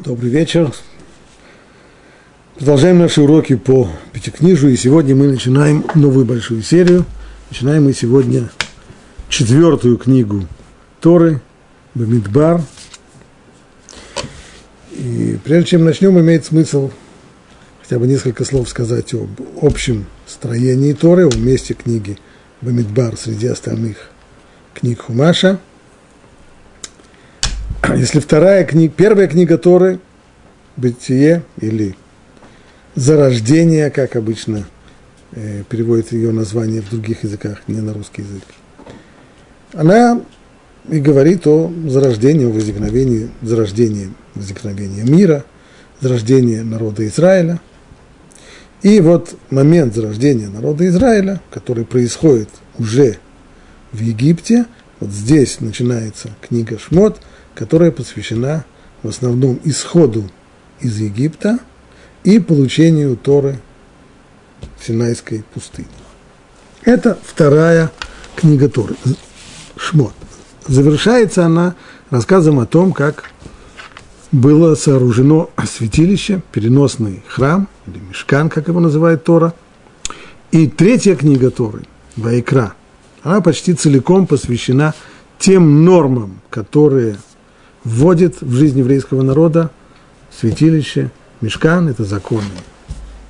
Добрый вечер. Продолжаем наши уроки по Пятикнижию, и сегодня мы начинаем новую большую серию. Начинаем мы сегодня четвертую книгу Торы, Бамидбар. И прежде чем начнем, имеет смысл хотя бы несколько слов сказать об общем строении Торы, о месте книги Бамидбар среди остальных книг Хумаша – если вторая книга, первая книга Торы, Бытие или Зарождение, как обычно э, переводит ее название в других языках, не на русский язык, она и говорит о зарождении, о возникновении, зарождении, возникновении мира, зарождении народа Израиля. И вот момент зарождения народа Израиля, который происходит уже в Египте, вот здесь начинается книга Шмот – которая посвящена в основном исходу из Египта и получению Торы в Синайской пустыне. Это вторая книга Торы, Шмот. Завершается она рассказом о том, как было сооружено святилище, переносный храм, или мешкан, как его называет Тора. И третья книга Торы, Вайкра, она почти целиком посвящена тем нормам, которые вводит в жизнь еврейского народа святилище, мешкан – это законы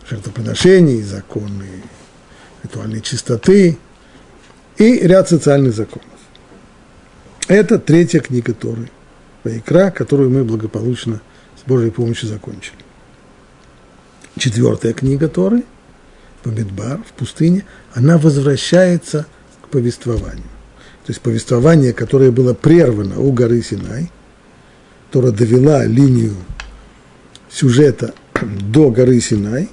жертвоприношений, законы ритуальной чистоты и ряд социальных законов. Это третья книга Торы, Вайкра, которую мы благополучно с Божьей помощью закончили. Четвертая книга Торы, Бамидбар, в пустыне, она возвращается к повествованию. То есть повествование, которое было прервано у горы Синай – которая довела линию сюжета до горы Синай,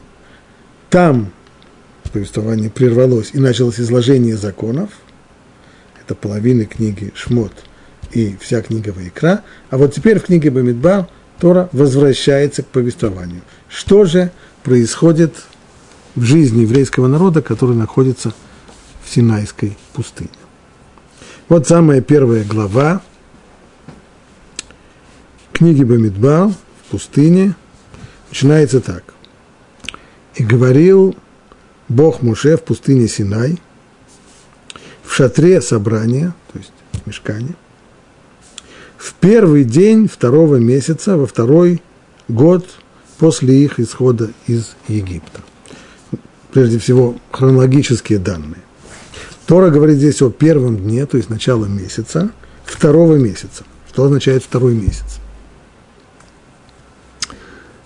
там повествование прервалось и началось изложение законов, это половина книги Шмот и вся книга Вайкра, а вот теперь в книге Бамидбар Тора возвращается к повествованию. Что же происходит в жизни еврейского народа, который находится в Синайской пустыне? Вот самая первая глава, книге Бамидбар в пустыне начинается так. «И говорил Бог Муше в пустыне Синай, в шатре собрания, то есть в мешкане, в первый день второго месяца, во второй год после их исхода из Египта. Прежде всего, хронологические данные. Тора говорит здесь о первом дне, то есть начало месяца, второго месяца. Что означает второй месяц?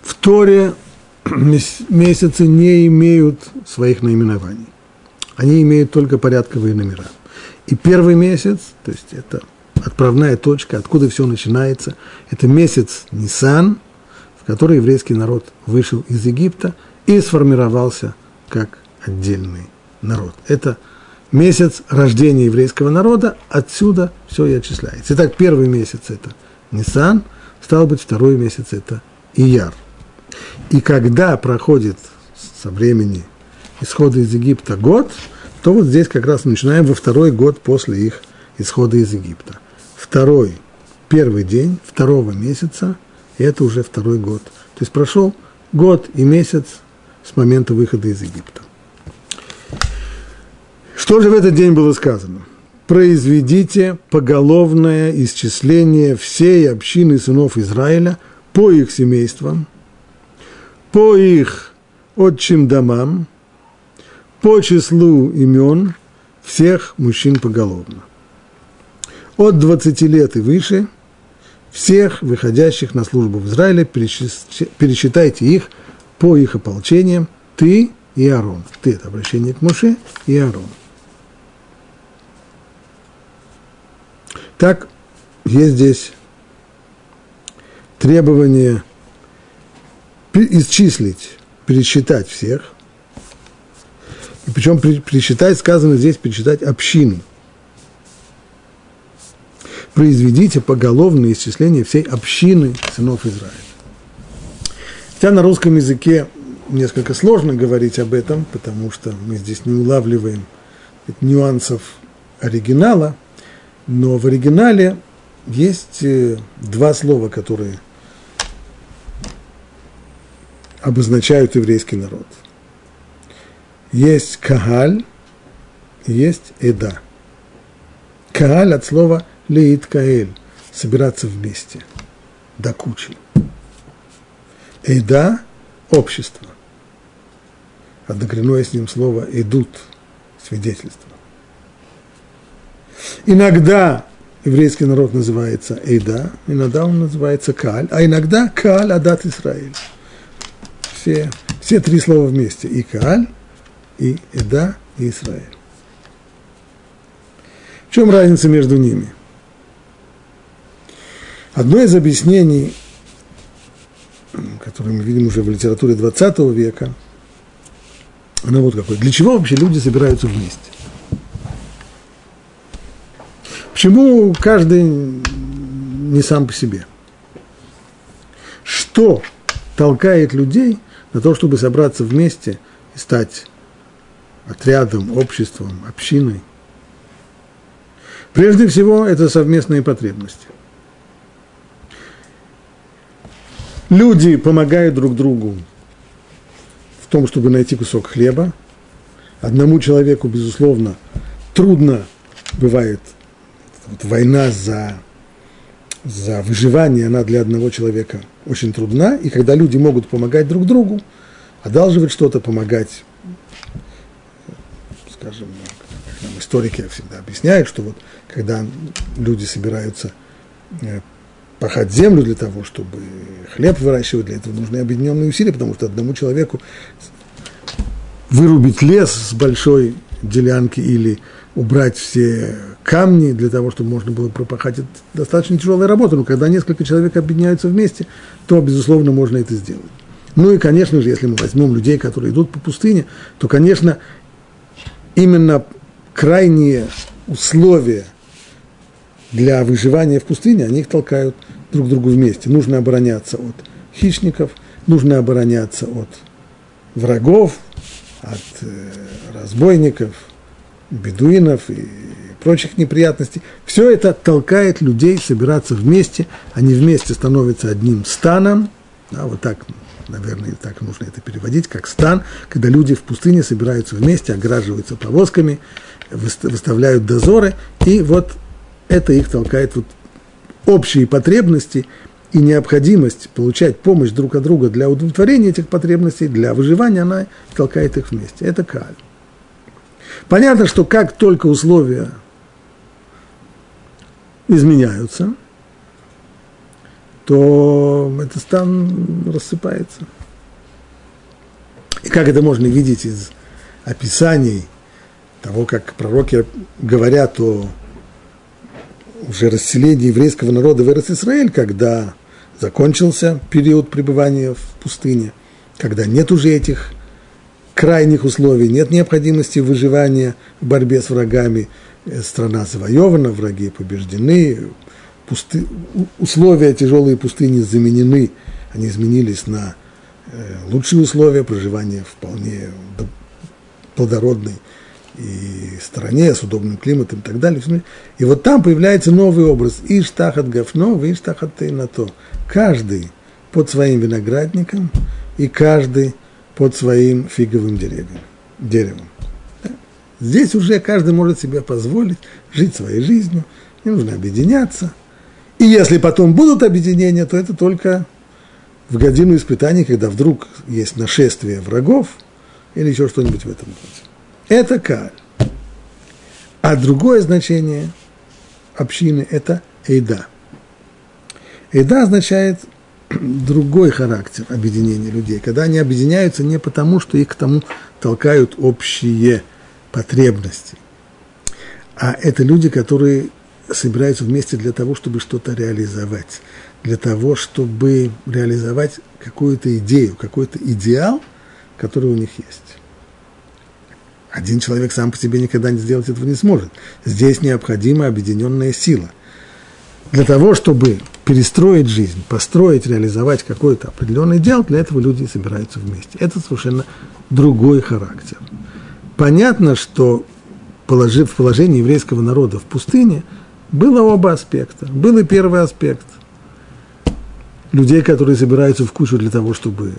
В Торе месяцы не имеют своих наименований. Они имеют только порядковые номера. И первый месяц, то есть это отправная точка, откуда все начинается, это месяц Нисан, в который еврейский народ вышел из Египта и сформировался как отдельный народ. Это месяц рождения еврейского народа, отсюда все и отчисляется. Итак, первый месяц – это Нисан, стал быть, второй месяц – это Ияр. И когда проходит со времени исхода из Египта год, то вот здесь как раз начинаем во второй год после их исхода из Египта. Второй, первый день второго месяца, и это уже второй год. То есть прошел год и месяц с момента выхода из Египта. Что же в этот день было сказано? Произведите поголовное исчисление всей общины сынов Израиля по их семействам – по их отчим домам, по числу имен всех мужчин поголовно. От 20 лет и выше всех выходящих на службу в Израиле пересчитайте их по их ополчениям, ты и Аарон. Ты – это обращение к Муше и Аарон. Так, есть здесь требование – исчислить, пересчитать всех. И причем пересчитать, сказано здесь, пересчитать общину. Произведите поголовное исчисление всей общины сынов Израиля. Хотя на русском языке несколько сложно говорить об этом, потому что мы здесь не улавливаем нюансов оригинала, но в оригинале есть э, два слова, которые обозначают еврейский народ. Есть кагаль, есть эда. Кааль от слова леит каэль, собираться вместе, до кучи. Эда – общество. Однокоренное с ним слово «идут» – свидетельство. Иногда еврейский народ называется Эйда, иногда он называется Каль, а иногда Каль Адат Израиль. Все, все три слова вместе. И Каль, и Эда, и Израиль. В чем разница между ними? Одно из объяснений, которое мы видим уже в литературе 20 века, оно вот какое. Для чего вообще люди собираются вместе? Почему каждый не сам по себе? Что толкает людей на то, чтобы собраться вместе и стать отрядом, обществом, общиной – Прежде всего, это совместные потребности. Люди помогают друг другу в том, чтобы найти кусок хлеба. Одному человеку, безусловно, трудно бывает вот война за, за выживание, она для одного человека очень трудна. И когда люди могут помогать друг другу, одалживать что-то, помогать, скажем, нам историки всегда объясняют, что вот когда люди собираются э, пахать землю для того, чтобы хлеб выращивать, для этого нужны объединенные усилия, потому что одному человеку вырубить лес с большой делянки или убрать все камни для того, чтобы можно было пропахать, это достаточно тяжелая работа, но когда несколько человек объединяются вместе, то, безусловно, можно это сделать. Ну и, конечно же, если мы возьмем людей, которые идут по пустыне, то, конечно, именно крайние условия для выживания в пустыне, они их толкают друг к другу вместе. Нужно обороняться от хищников, нужно обороняться от врагов, от э, разбойников, бедуинов и прочих неприятностей. Все это толкает людей собираться вместе, они вместе становятся одним станом, да, вот так, наверное, так нужно это переводить, как стан, когда люди в пустыне собираются вместе, ограживаются повозками, выставляют дозоры, и вот это их толкает вот общие потребности и необходимость получать помощь друг от друга для удовлетворения этих потребностей, для выживания, она толкает их вместе. Это каль. Понятно, что как только условия изменяются, то этот стан рассыпается. И как это можно видеть из описаний того, как пророки говорят о уже расселение еврейского народа в Иерусалим, когда закончился период пребывания в пустыне, когда нет уже этих крайних условий, нет необходимости выживания в борьбе с врагами, э, страна завоевана, враги побеждены, пусты, условия тяжелые пустыни заменены, они изменились на э, лучшие условия проживания вполне плодородной и стране с удобным климатом и так далее. И вот там появляется новый образ. Иштахат Гафно, Иштахат Тейнато. Каждый под своим виноградником и каждый под своим фиговым деревом. деревом. Здесь уже каждый может себе позволить жить своей жизнью, не нужно объединяться. И если потом будут объединения, то это только в годину испытаний, когда вдруг есть нашествие врагов или еще что-нибудь в этом роде. Это каль. А другое значение общины – это эйда. Эйда означает другой характер объединения людей, когда они объединяются не потому, что их к тому толкают общие потребности, а это люди, которые собираются вместе для того, чтобы что-то реализовать, для того, чтобы реализовать какую-то идею, какой-то идеал, который у них есть. Один человек сам по себе никогда не сделать этого не сможет. Здесь необходима объединенная сила. Для того, чтобы перестроить жизнь, построить, реализовать какой-то определенный дел, для этого люди собираются вместе. Это совершенно другой характер. Понятно, что положив в положении еврейского народа в пустыне, было оба аспекта. Был и первый аспект. Людей, которые собираются в кучу для того, чтобы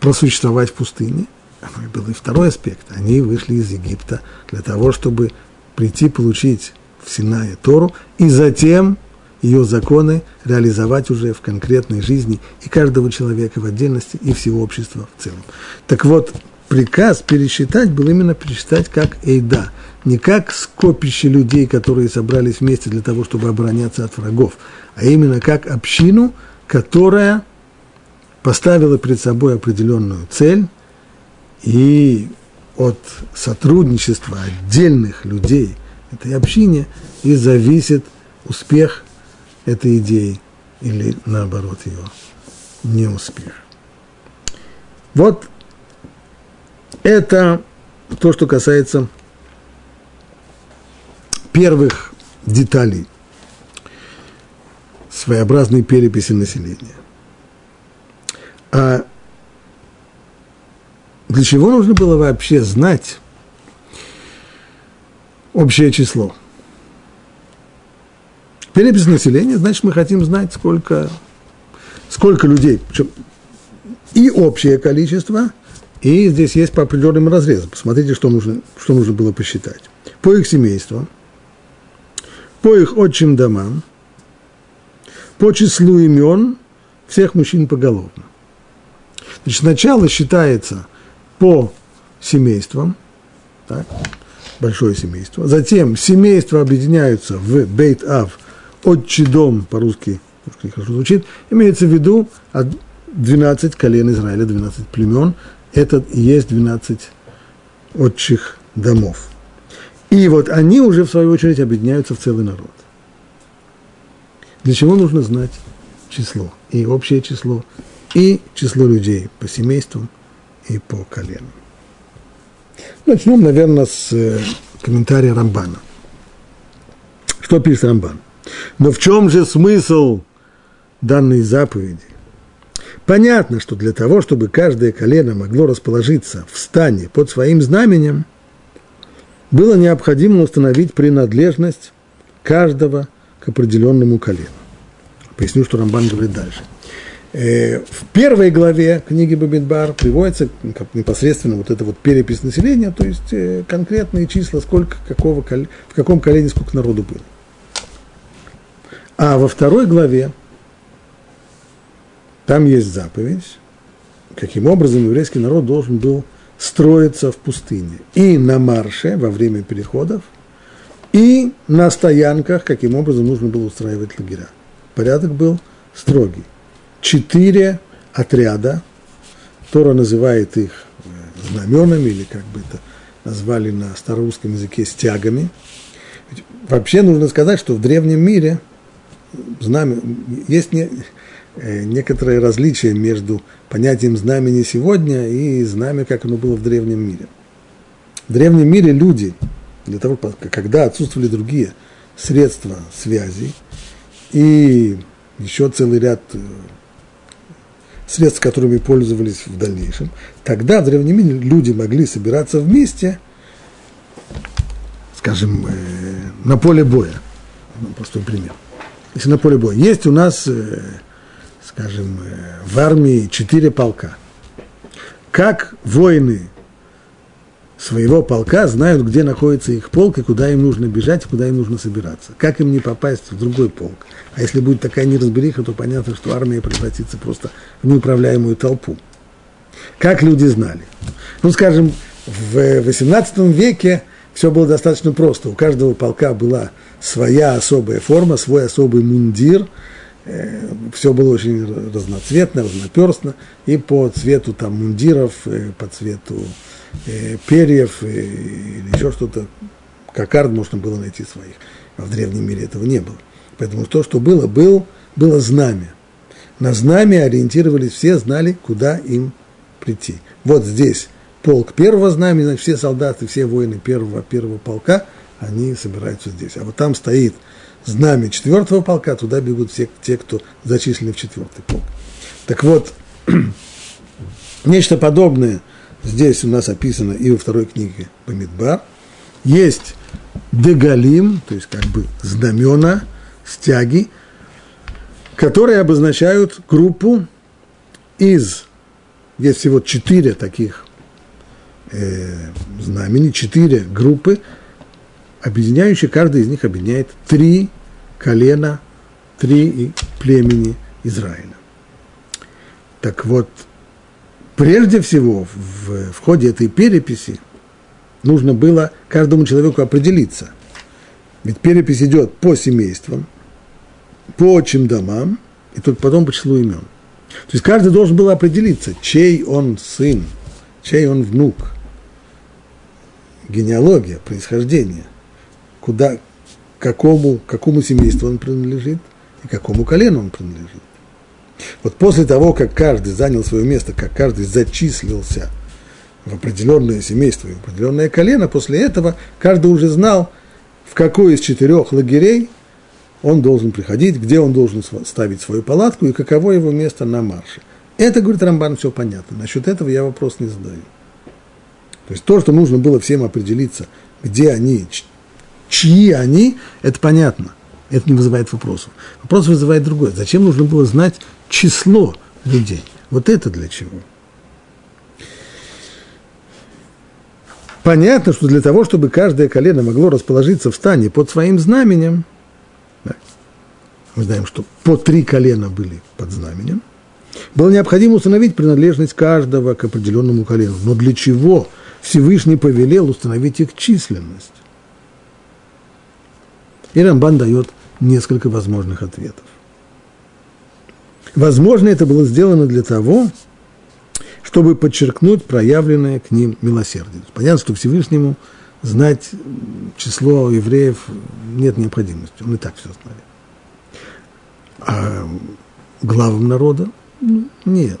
просуществовать в пустыне. Ну и был и второй аспект. Они вышли из Египта для того, чтобы прийти получить в Синае Тору и затем ее законы реализовать уже в конкретной жизни и каждого человека в отдельности, и всего общества в целом. Так вот, приказ пересчитать был именно пересчитать как Эйда, не как скопище людей, которые собрались вместе для того, чтобы обороняться от врагов, а именно как общину, которая поставила перед собой определенную цель, и от сотрудничества отдельных людей этой общине и зависит успех этой идеи или наоборот ее неуспех. Вот это то, что касается первых деталей своеобразной переписи населения. А для чего нужно было вообще знать общее число? Перепись населения, значит, мы хотим знать, сколько, сколько людей. Причем и общее количество, и здесь есть по определенным разрезам. Посмотрите, что нужно, что нужно было посчитать. По их семействам, по их отчим домам, по числу имен всех мужчин поголовно. Значит, сначала считается по семействам, так, большое семейство. Затем семейства объединяются в Бейт-Ав, отчий дом, по-русски, хорошо звучит, имеется в виду 12 колен Израиля, 12 племен. Это и есть 12 отчих домов. И вот они уже, в свою очередь, объединяются в целый народ. Для чего нужно знать число? И общее число, и число людей по семействам и по коленам. Начнем, наверное, с э, комментария Рамбана. Что пишет Рамбан? Но в чем же смысл данной заповеди? Понятно, что для того, чтобы каждое колено могло расположиться в стане под своим знаменем, было необходимо установить принадлежность каждого к определенному колену. Поясню, что Рамбан говорит дальше. Э, в первой главе книги Бабидбар приводится непосредственно вот эта вот перепись населения, то есть э, конкретные числа, сколько, какого, в каком колене сколько народу было. А во второй главе там есть заповедь, каким образом еврейский народ должен был строиться в пустыне. И на марше во время переходов, и на стоянках, каким образом нужно было устраивать лагеря. Порядок был строгий. Четыре отряда, Тора называет их э, знаменами, или как бы это назвали на старорусском языке стягами. Вообще нужно сказать, что в древнем мире знамя, есть не, э, некоторые различия между понятием знамени сегодня и знамя, как оно было в древнем мире. В древнем мире люди, для того, когда отсутствовали другие средства связи и еще целый ряд э, средств, которыми пользовались в дальнейшем, тогда в древнем мире люди могли собираться вместе, скажем, э, на поле боя. Простой пример если на поле боя. Есть у нас, э, скажем, э, в армии четыре полка. Как воины своего полка знают, где находится их полк и куда им нужно бежать, и куда им нужно собираться. Как им не попасть в другой полк? А если будет такая неразбериха, то понятно, что армия превратится просто в неуправляемую толпу. Как люди знали? Ну, скажем, в XVIII веке все было достаточно просто. У каждого полка была своя особая форма, свой особый мундир. Э, все было очень разноцветно, разноперстно. И по цвету там мундиров, э, по цвету э, перьев или еще что-то, кокард можно было найти своих. А в древнем мире этого не было. Поэтому то, что было, был, было знамя. На знамя ориентировались все, знали, куда им прийти. Вот здесь полк первого знамени, значит, все солдаты, все воины первого, первого полка – они собираются здесь. А вот там стоит знамя четвертого полка, туда бегут все те, кто зачислены в четвертый полк. Так вот, нечто подобное здесь у нас описано и во второй книге Бамидбар. Есть дегалим, то есть как бы знамена, стяги, которые обозначают группу из есть всего четыре таких э, знамени, четыре группы, объединяющие, каждый из них объединяет три колена, три племени Израиля. Так вот, прежде всего, в, в ходе этой переписи нужно было каждому человеку определиться. Ведь перепись идет по семействам, по отчим домам, и только потом по числу имен. То есть каждый должен был определиться, чей он сын, чей он внук. Генеалогия, происхождение. Куда, какому, какому семейству он принадлежит и какому колену он принадлежит. Вот после того, как каждый занял свое место, как каждый зачислился в определенное семейство и в определенное колено, после этого каждый уже знал, в какой из четырех лагерей он должен приходить, где он должен ставить свою палатку и каково его место на марше. Это, говорит Рамбан, все понятно. Насчет этого я вопрос не задаю. То есть то, что нужно было всем определиться, где они, чьи они, это понятно. Это не вызывает вопросов. Вопрос вызывает другой. Зачем нужно было знать число людей? Вот это для чего? Понятно, что для того, чтобы каждое колено могло расположиться в стане под своим знаменем, мы знаем, что по три колена были под знаменем, было необходимо установить принадлежность каждого к определенному колену. Но для чего Всевышний повелел установить их численность? И Рамбан дает несколько возможных ответов. Возможно, это было сделано для того, чтобы подчеркнуть проявленное к ним милосердие. Понятно, что Всевышнему знать число евреев нет необходимости, он и так все знает. А главам народа нет.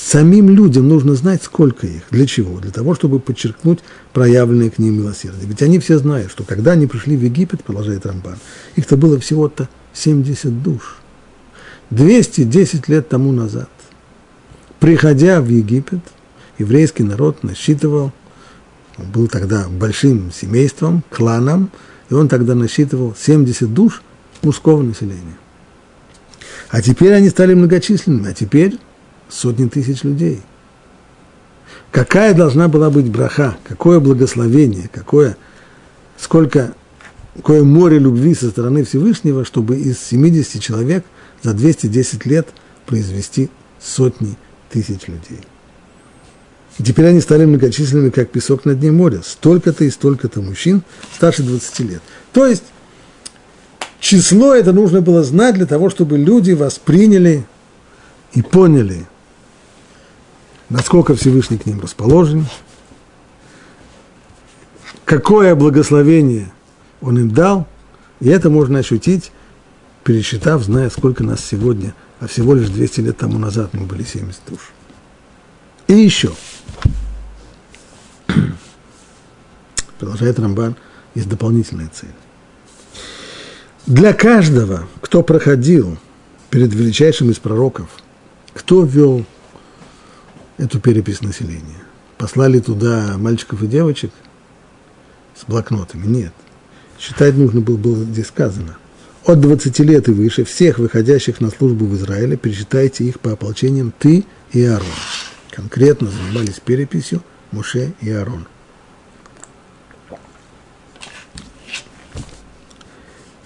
Самим людям нужно знать, сколько их. Для чего? Для того, чтобы подчеркнуть проявленное к ним милосердие. Ведь они все знают, что когда они пришли в Египет, продолжает Рамбан, их-то было всего-то 70 душ. 210 лет тому назад. Приходя в Египет, еврейский народ насчитывал, он был тогда большим семейством, кланом, и он тогда насчитывал 70 душ мужского населения. А теперь они стали многочисленными, а теперь сотни тысяч людей. Какая должна была быть браха, какое благословение, какое, сколько, какое море любви со стороны Всевышнего, чтобы из 70 человек за 210 лет произвести сотни тысяч людей. И теперь они стали многочисленными, как песок на дне моря. Столько-то и столько-то мужчин старше 20 лет. То есть число это нужно было знать для того, чтобы люди восприняли и поняли, насколько Всевышний к ним расположен, какое благословение он им дал, и это можно ощутить, пересчитав, зная, сколько нас сегодня – а всего лишь 200 лет тому назад мы были 70 душ. И еще. Продолжает Рамбан, есть дополнительная цель. Для каждого, кто проходил перед величайшим из пророков, кто вел эту перепись населения? Послали туда мальчиков и девочек с блокнотами? Нет. Считать нужно было, было здесь сказано – от 20 лет и выше, всех выходящих на службу в Израиле, пересчитайте их по ополчениям ты и Аарон. Конкретно занимались переписью Муше и Аарон.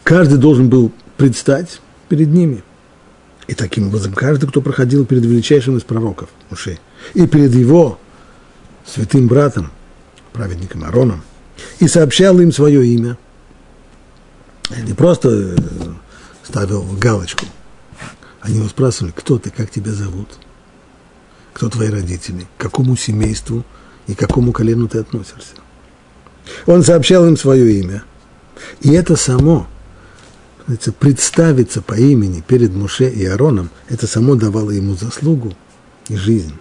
Каждый должен был предстать перед ними. И таким образом каждый, кто проходил перед величайшим из пророков, Муше, и перед его святым братом, праведником Аароном, и сообщал им свое имя – не просто э, ставил галочку. Они его спрашивали, кто ты, как тебя зовут, кто твои родители, к какому семейству и к какому колену ты относишься. Он сообщал им свое имя. И это само, представиться по имени перед Муше и Аароном, это само давало ему заслугу и жизнь.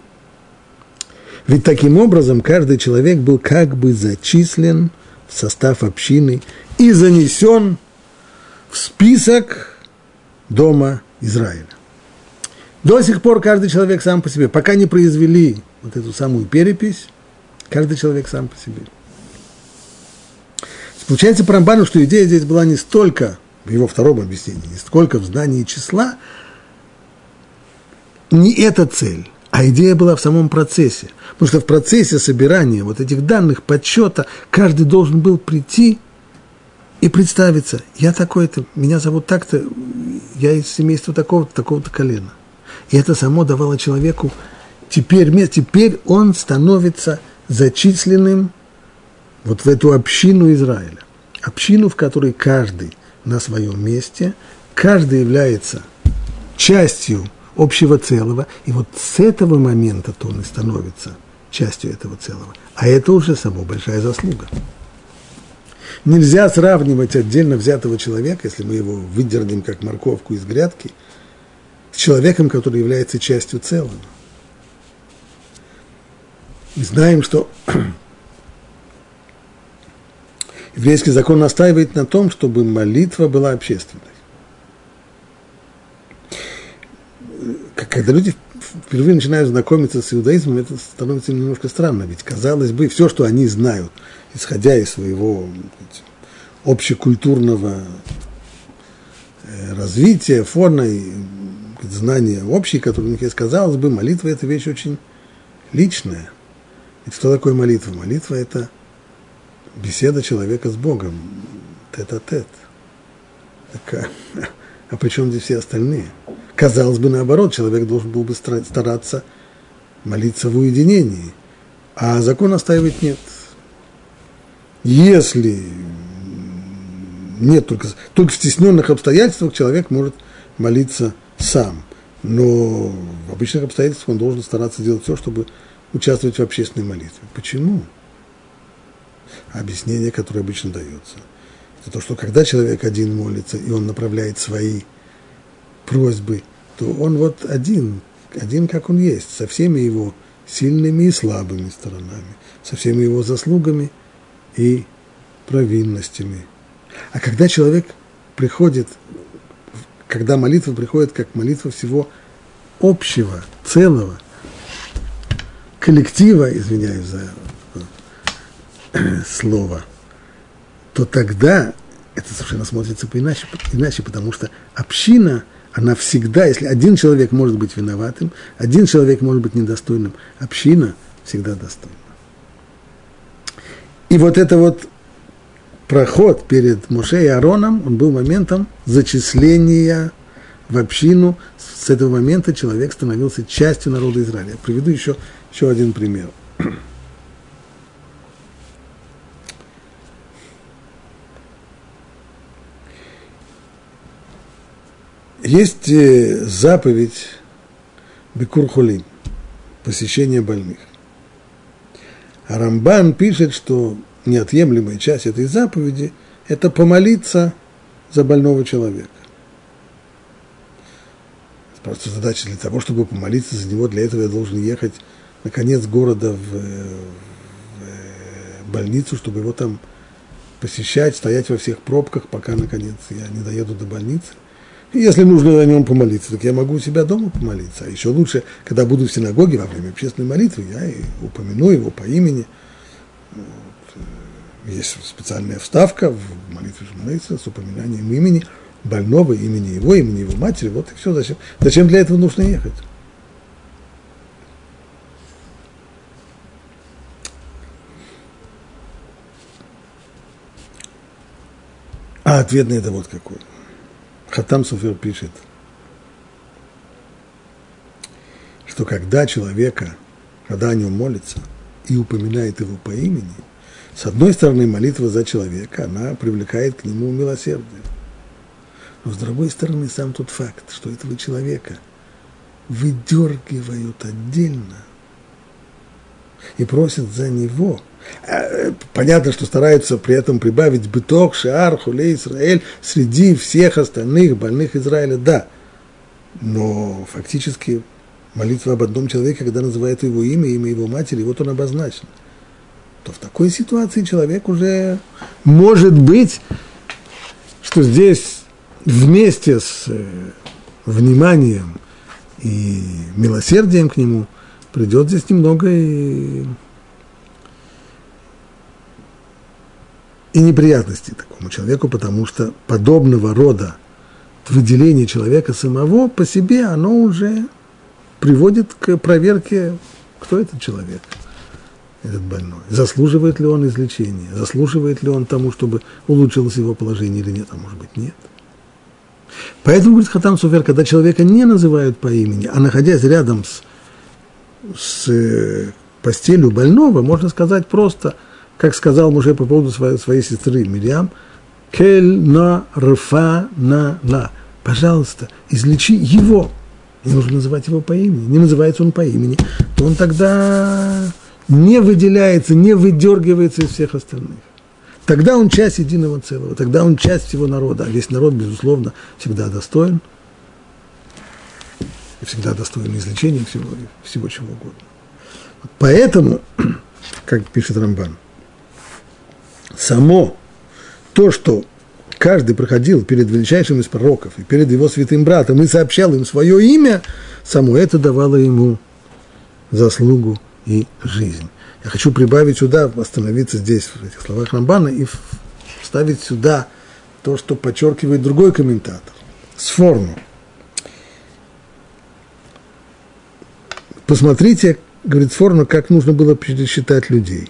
Ведь таким образом каждый человек был как бы зачислен в состав общины и занесен в список дома Израиля. До сих пор каждый человек сам по себе, пока не произвели вот эту самую перепись, каждый человек сам по себе. Получается по что идея здесь была не столько, в его втором объяснении, не столько в знании числа, не эта цель, А идея была в самом процессе. Потому что в процессе собирания вот этих данных, подсчета, каждый должен был прийти и представиться. Я такой-то, меня зовут так-то, я из семейства такого-то, такого-то колена. И это само давало человеку теперь, теперь он становится зачисленным вот в эту общину Израиля. Общину, в которой каждый на своем месте, каждый является частью общего целого, и вот с этого момента то он и становится частью этого целого. А это уже само большая заслуга. Нельзя сравнивать отдельно взятого человека, если мы его выдернем как морковку из грядки, с человеком, который является частью целого. Мы знаем, что еврейский закон настаивает на том, чтобы молитва была общественной. Когда люди впервые начинают знакомиться с иудаизмом, это становится немножко странно, ведь, казалось бы, все, что они знают, исходя из своего общекультурного э, развития, фона и знания общие, которые у них есть, казалось бы, молитва – это вещь очень личная – ведь что такое молитва? Молитва – это беседа человека с Богом, тет-а-тет. Так, а, а при чем здесь все остальные? Казалось бы, наоборот, человек должен был бы стараться молиться в уединении, а закон настаивает нет. Если нет только, только в стесненных обстоятельствах человек может молиться сам, но в обычных обстоятельствах он должен стараться делать все, чтобы участвовать в общественной молитве. Почему? Объяснение, которое обычно дается. Это то, что когда человек один молится, и он направляет свои просьбы, то он вот один, один как он есть, со всеми его сильными и слабыми сторонами, со всеми его заслугами и провинностями. А когда человек приходит, когда молитва приходит как молитва всего общего, целого – коллектива, извиняюсь за слово, то тогда это совершенно смотрится иначе, иначе, потому что община, она всегда, если один человек может быть виноватым, один человек может быть недостойным, община всегда достойна. И вот это вот проход перед Моше и Аароном, он был моментом зачисления в общину. С этого момента человек становился частью народа Израиля. Я приведу еще еще один пример. Есть э, заповедь Бекур Хулин, посещение больных. А Рамбан пишет, что неотъемлемая часть этой заповеди – это помолиться за больного человека. Просто задача для того, чтобы помолиться за него, для этого я должен ехать на конец города в, в больницу, чтобы его там посещать, стоять во всех пробках, пока, наконец, я не доеду до больницы. Если нужно о нем помолиться, так я могу у себя дома помолиться. А еще лучше, когда буду в синагоге во время общественной молитвы, я и упомяну его по имени. Вот. Есть специальная вставка в молитве молиться с упоминанием имени больного, имени его, имени его матери. Вот и все. Зачем, зачем для этого нужно ехать? А ответ на это вот какой. Хатам Суфер пишет, что когда человека, когда о нем молится и упоминает его по имени, с одной стороны, молитва за человека, она привлекает к нему милосердие. Но с другой стороны, сам тот факт, что этого человека выдергивают отдельно и просят за него – понятно, что стараются при этом прибавить быток, шиар, хулей, Израиль среди всех остальных больных Израиля, да. Но фактически молитва об одном человеке, когда называют его имя, имя его матери, вот он обозначен. То в такой ситуации человек уже может быть, что здесь вместе с э, вниманием и милосердием к нему придет здесь немного и и неприятности такому человеку, потому что подобного рода выделение человека самого по себе, оно уже приводит к проверке, кто этот человек, этот больной. Заслуживает ли он излечения, заслуживает ли он тому, чтобы улучшилось его положение или нет, а может быть нет. Поэтому, говорит Хатам Суфер, когда человека не называют по имени, а находясь рядом с, с э, постелью больного, можно сказать просто, как сказал Муше по поводу своей, своей сестры Мирьям, «Кель на рфа на ла». Пожалуйста, излечи его. Не нужно называть его по имени. Не называется он по имени, то он тогда не выделяется, не выдергивается из всех остальных. Тогда он часть единого целого, тогда он часть всего народа. А весь народ, безусловно, всегда достоин. И всегда достоин излечения всего, всего чего угодно. Поэтому, как пишет Рамбан, само то, что каждый проходил перед величайшим из пророков и перед его святым братом и сообщал им свое имя, само это давало ему заслугу и жизнь. Я хочу прибавить сюда, остановиться здесь, в этих словах Рамбана, и вставить сюда то, что подчеркивает другой комментатор, с форму. Посмотрите, говорит Сфорно, как нужно было пересчитать людей.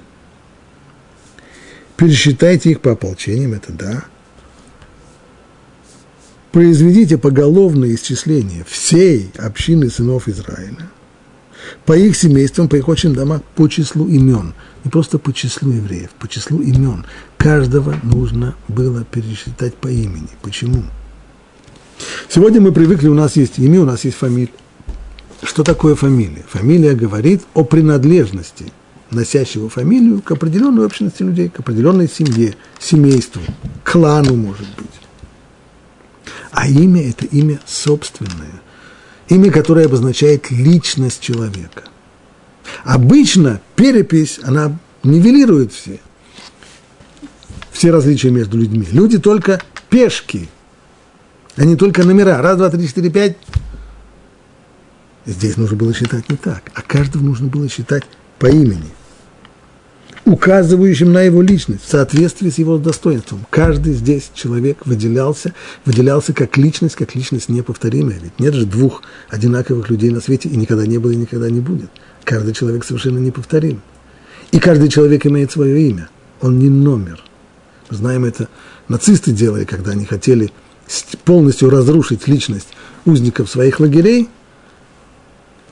Пересчитайте их по ополчениям, это да. Произведите поголовное исчисление всей общины сынов Израиля – по их семействам, по их очень домам, по числу имен. Не просто по числу евреев, по числу имен. Каждого нужно было пересчитать по имени. Почему? Сегодня мы привыкли, у нас есть имя, у нас есть фамилия. Что такое фамилия? Фамилия говорит о принадлежности носящего фамилию к определенной общности людей, к определенной семье, семейству, клану, может быть. А имя – это имя собственное – имя, которое обозначает личность человека. Обычно перепись, она нивелирует все, все различия между людьми. Люди только пешки, они только номера. Раз, два, три, четыре, пять. Здесь нужно было считать не так, а каждого нужно было считать по имени – указывающим на его личность в соответствии с его достоинством. Каждый здесь человек выделялся, выделялся как личность, как личность неповторимая. Ведь нет же двух одинаковых людей на свете, и никогда не было, и никогда не будет. Каждый человек совершенно неповторим. И каждый человек имеет свое имя. Он не номер. Мы знаем это, нацисты делали, когда они хотели полностью разрушить личность узников своих лагерей.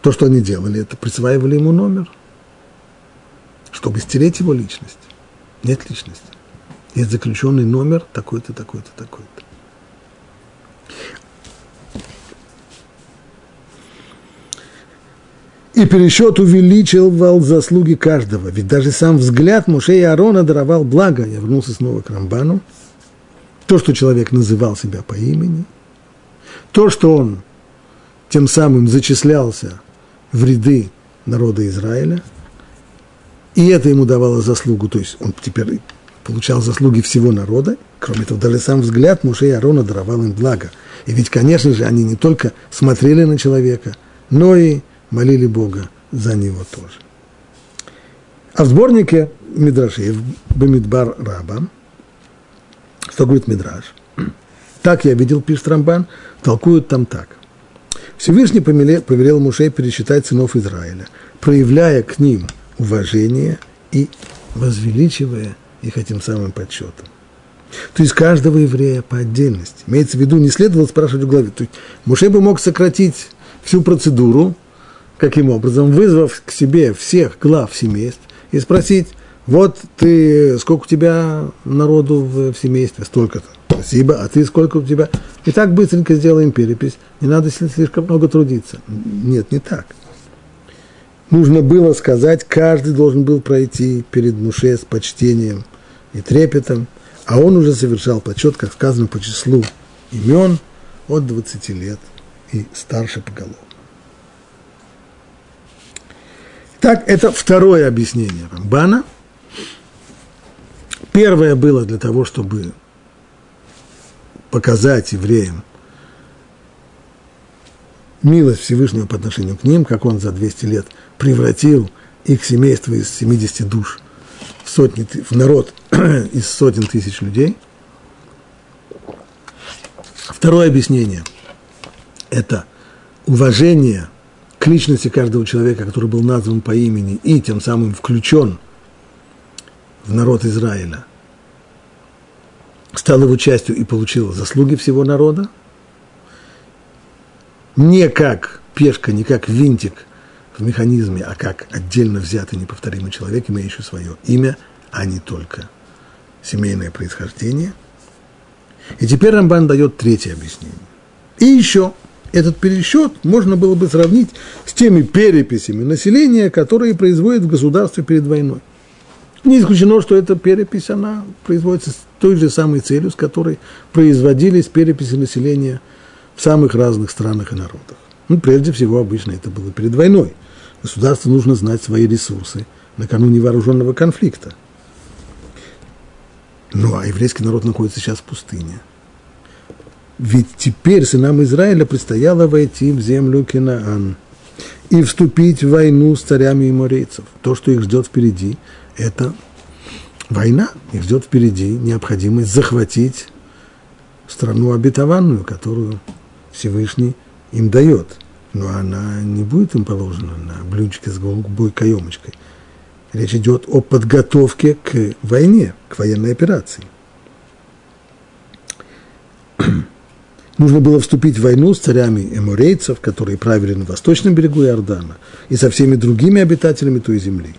То, что они делали, это присваивали ему номер – чтобы стереть его личность. Нет личности. Есть заключенный номер такой-то, такой-то, такой-то. И пересчет увеличивал заслуги каждого. Ведь даже сам взгляд Муше и Аарона даровал благо. Я вернулся снова к Рамбану. То, что человек называл себя по имени. То, что он тем самым зачислялся в ряды народа Израиля – и это ему давало заслугу, то есть он теперь получал заслуги всего народа. Кроме того, даже сам взгляд Муше и Арона даровал им благо. И ведь, конечно же, они не только смотрели на человека, но и молили Бога за него тоже. А в сборнике Мидрашей, Бамидбар Раба, что говорит Мидраш, так я видел, пишет Рамбан, толкуют там так. Всевышний повелел Муше пересчитать сынов Израиля, проявляя к ним – уважение и возвеличивая их этим самым подсчетом. То есть каждого еврея по отдельности. Имеется в виду, не следовало спрашивать в главе. То есть Муше бы мог сократить всю процедуру, каким образом, вызвав к себе всех глав семейств и спросить, вот ты, сколько у тебя народу в, в семействе, столько-то. Спасибо, а ты сколько у тебя? И так быстренько сделаем перепись, не надо слишком много трудиться. Нет, не так нужно было сказать, каждый должен был пройти перед Муше с почтением и трепетом, а он уже совершал почет, как сказано, по числу имен от 20 лет и старше поголовно. Так, это второе объяснение Рамбана. Первое было для того, чтобы показать евреям милость Всевышнего по отношению к ним, как он за 200 лет превратил их семейство из 70 душ в, сотни, в народ из сотен тысяч людей. Второе объяснение – это уважение к личности каждого человека, который был назван по имени и тем самым включен в народ Израиля, стал его частью и получил заслуги всего народа, не как пешка, не как винтик в механизме, а как отдельно взятый неповторимый человек, имеющий свое имя, а не только семейное происхождение. И теперь Рамбан дает третье объяснение. И еще этот пересчет можно было бы сравнить с теми переписями населения, которые производят в государстве перед войной. Не исключено, что эта перепись, она производится с той же самой целью, с которой производились переписи населения в самых разных странах и народах. Ну, прежде всего, обычно это было перед войной. Государству нужно знать свои ресурсы накануне вооруженного конфликта. Ну, а еврейский народ находится сейчас в пустыне. Ведь теперь сынам Израиля предстояло войти в землю Кинаан и вступить в войну с царями и морейцев. То, что их ждет впереди, это война. Их ждет впереди необходимость захватить страну обетованную, которую Всевышний им дает. Но она не будет им положена на блюдечке с голубой каемочкой. Речь идет о подготовке к войне, к военной операции. Нужно было вступить в войну с царями эмурейцев, которые правили на восточном берегу Иордана, и со всеми другими обитателями той земли.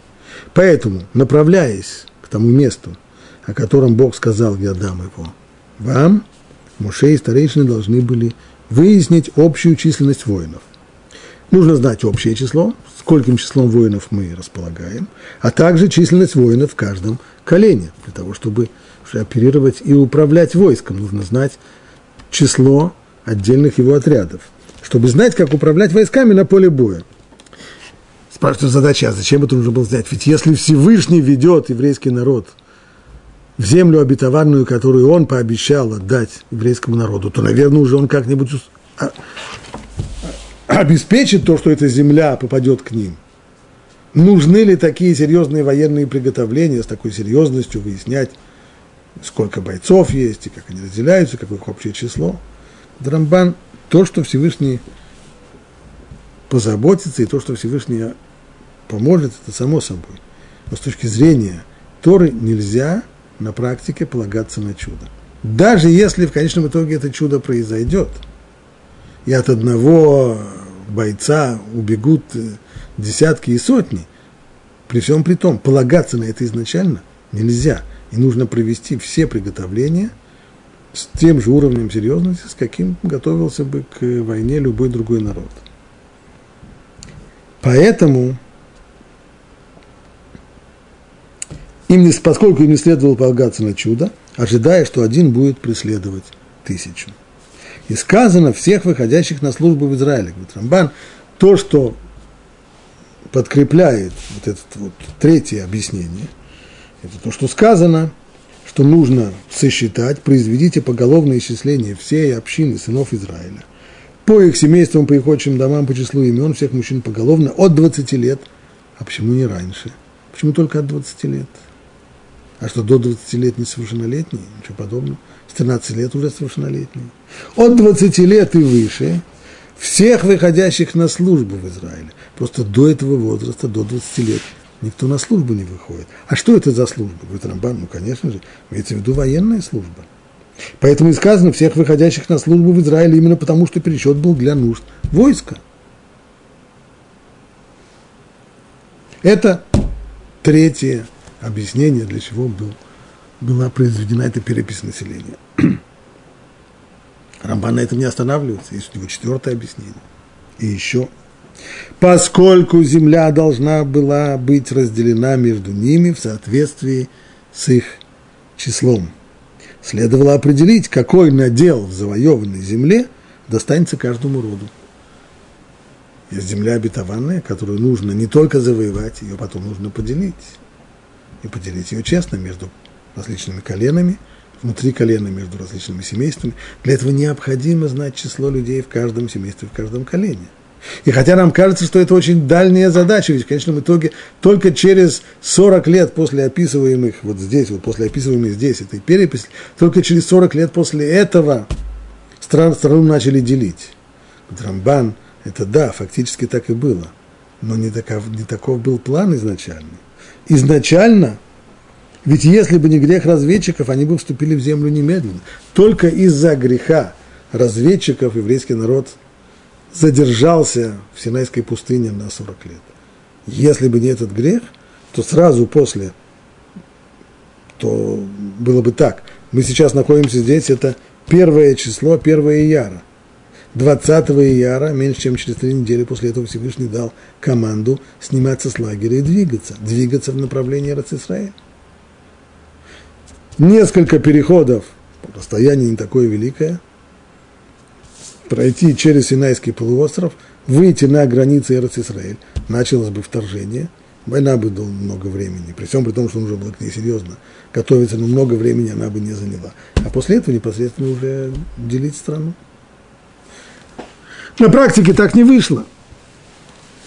Поэтому, направляясь к тому месту, о котором Бог сказал, я дам его, вам, Муше и старейшины должны были выяснить общую численность воинов. Нужно знать общее число, скольким числом воинов мы располагаем, а также численность воинов в каждом колене. Для того, чтобы оперировать и управлять войском, нужно знать число отдельных его отрядов, чтобы знать, как управлять войсками на поле боя. Спрашивают задача, а зачем это нужно было знать? Ведь если Всевышний ведет еврейский народ в землю обетованную, которую он пообещал отдать еврейскому народу, то, наверное, уже он как-нибудь обеспечит то, что эта земля попадет к ним. Нужны ли такие серьезные военные приготовления с такой серьезностью выяснять, сколько бойцов есть, и как они разделяются, какое их общее число. Драмбан – то, что Всевышний позаботится, и то, что Всевышний поможет, это само собой. Но с точки зрения Торы нельзя на практике полагаться на чудо. Даже если в конечном итоге это чудо произойдет, и от одного бойца убегут э, десятки и сотни, при всем при том, полагаться на это изначально нельзя. И нужно провести все приготовления с тем же уровнем серьезности, с каким готовился бы к войне любой другой народ. Поэтому им не, поскольку им не следовало полагаться на чудо, ожидая, что один будет преследовать тысячу. И сказано всех выходящих на службу в Израиле. Говорит Рамбан, то, что подкрепляет вот это вот третье объяснение, это то, что сказано, что нужно сосчитать, произведите поголовное исчисление всей общины сынов Израиля. По их семействам, по их отчим домам, по числу имен всех мужчин поголовно от 20 лет. А почему не раньше? Почему только от 20 лет? А что, до 20 лет несовершеннолетний? Ничего подобного. С 13 лет уже совершеннолетний. От 20 лет и выше всех выходящих на службу в Израиле. Просто до этого возраста, до 20 лет, никто на службу не выходит. А что это за служба? Говорит Рамбан, ну, конечно же, имеется в виду военная служба. Поэтому и сказано всех выходящих на службу в Израиле именно потому, что пересчет был для нужд войска. Это третье объяснение, для чего был, была произведена эта перепись населения. Рамбан на этом не останавливается, есть у него четвертое объяснение. И еще, поскольку земля должна была быть разделена между ними в соответствии с их числом, следовало определить, какой надел в завоеванной земле достанется каждому роду. Есть земля обетованная, которую нужно не только завоевать, ее потом нужно поделить. И поделить ее честно между различными коленами, внутри колена между различными семействами. Для этого необходимо знать число людей в каждом семействе, в каждом колене. И хотя нам кажется, что это очень дальняя задача, ведь в конечном итоге только через 40 лет после описываемых вот здесь, вот после описываемой здесь этой переписи, только через 40 лет после этого стран, страну начали делить. Драмбан Это да, фактически так и было. Но не таков, не таков был план изначально. Изначально, ведь если бы не грех разведчиков, они бы вступили в землю немедленно. Только из-за греха разведчиков еврейский народ задержался в Синайской пустыне на 40 лет. Если бы не этот грех, то сразу после, то было бы так. Мы сейчас находимся здесь, это первое число, первое яра. 20 ияра, меньше чем через три недели после этого Всевышний дал команду сниматься с лагеря и двигаться, двигаться в направлении Рацисраэля. Несколько переходов, расстояние не такое великое, пройти через Синайский полуостров, выйти на границы Эрцисраэль, началось бы вторжение, война бы дала много времени, при всем при том, что нужно было к ней серьезно готовиться, но много времени она бы не заняла. А после этого непосредственно уже делить страну. На практике так не вышло.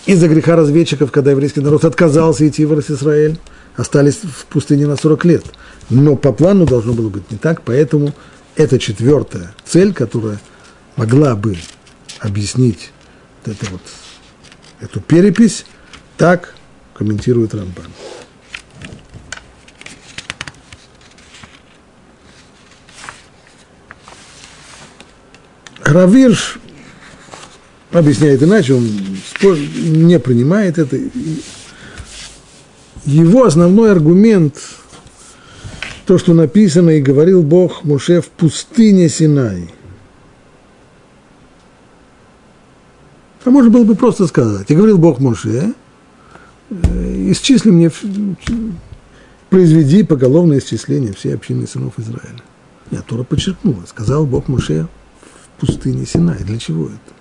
Из-за греха разведчиков, когда еврейский народ отказался идти в Израиль, остались в пустыне на 40 лет. Но по плану должно было быть не так, поэтому это четвертая цель, которая могла бы объяснить вот это вот, эту перепись, так комментирует Рамбан. Равирш объясняет иначе, он не принимает это. Его основной аргумент, то, что написано и говорил Бог Муше в пустыне Синай. А можно было бы просто сказать, и говорил Бог Муше, «Э, исчисли мне, произведи поголовное исчисление всей общины сынов Израиля. Нет, Тора подчеркнула, сказал Бог Муше в пустыне Синай. Для чего это?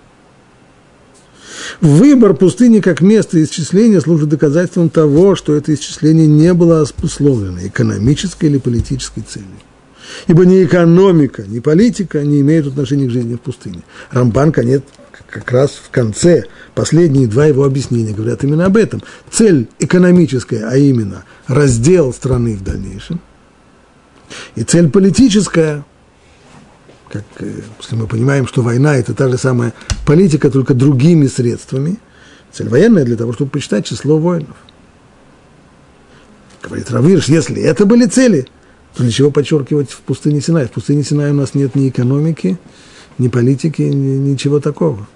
Выбор пустыни как место исчисления служит доказательством того, что это исчисление не было обусловлено экономической или политической целью. Ибо ни экономика, ни политика не имеют отношения к жизни в пустыне. Рамбан, конец, как раз в конце, последние два его объяснения говорят именно об этом. Цель экономическая, а именно раздел страны в дальнейшем, и цель политическая, как, э, если мы понимаем, что война – это та же самая политика, только другими средствами. Цель военная для того, чтобы посчитать число воинов. Говорит Равирш, если это были цели, то для чего подчеркивать в пустыне Синай? В пустыне Синай у нас нет ни экономики, ни политики, ни, ничего такого.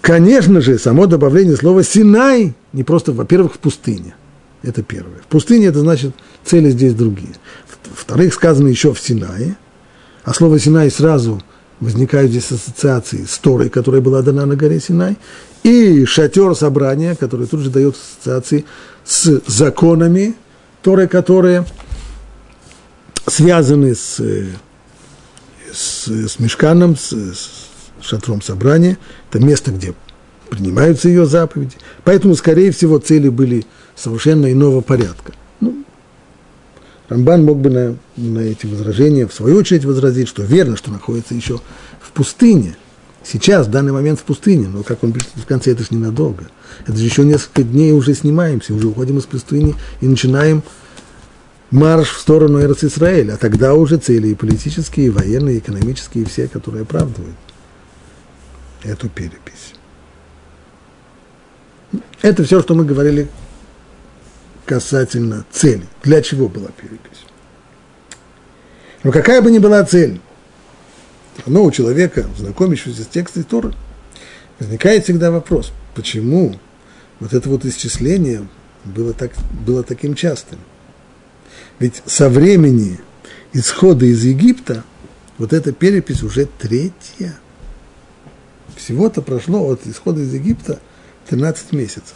Конечно же, само добавление слова «Синай» не просто, во-первых, в пустыне. Это первое. В пустыне это значит цели здесь другие. Во-вторых, сказано еще в Синае. А слово Синай сразу возникают здесь ассоциации с Торой, которая была дана на горе Синай, и шатер собрания, который тут же дает ассоциации с законами Торы, которые связаны с, с, с мешканом, с, с шатром собрания. Это место, где принимаются ее заповеди. Поэтому, скорее всего, цели были совершенно иного порядка. Рамбан мог бы на, на эти возражения в свою очередь возразить, что верно, что находится еще в пустыне. Сейчас, в данный момент в пустыне, но как он пишет в конце, это же ненадолго. Это же еще несколько дней уже снимаемся, уже уходим из пустыни и начинаем марш в сторону Эрц Израиля. А тогда уже цели и политические, и военные, и экономические, и все, которые оправдывают эту перепись. Это все, что мы говорили касательно цели. Для чего была перепись? Но какая бы ни была цель, но у человека, знакомящегося с текстом Торы, возникает всегда вопрос, почему вот это вот исчисление было, так, было таким частым. Ведь со времени исхода из Египта вот эта перепись уже третья. Всего-то прошло от исхода из Египта 13 месяцев.